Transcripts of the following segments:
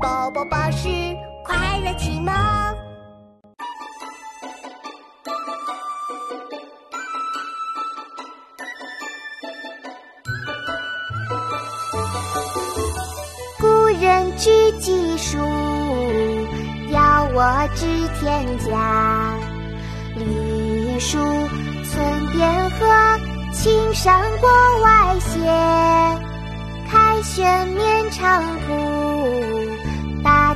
宝宝巴士快乐启蒙。故人具鸡黍，邀我至田家。绿树村边合，青山郭外斜。开轩面场圃，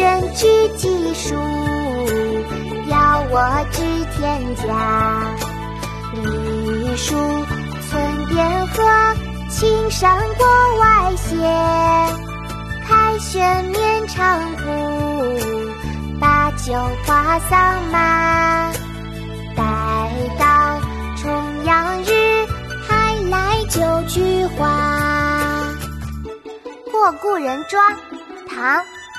人具鸡黍，邀我至田家。绿树村边合，青山郭外斜。凯旋面长铺，把酒话桑麻。待到重阳日，还来就菊花。《过故人庄》唐·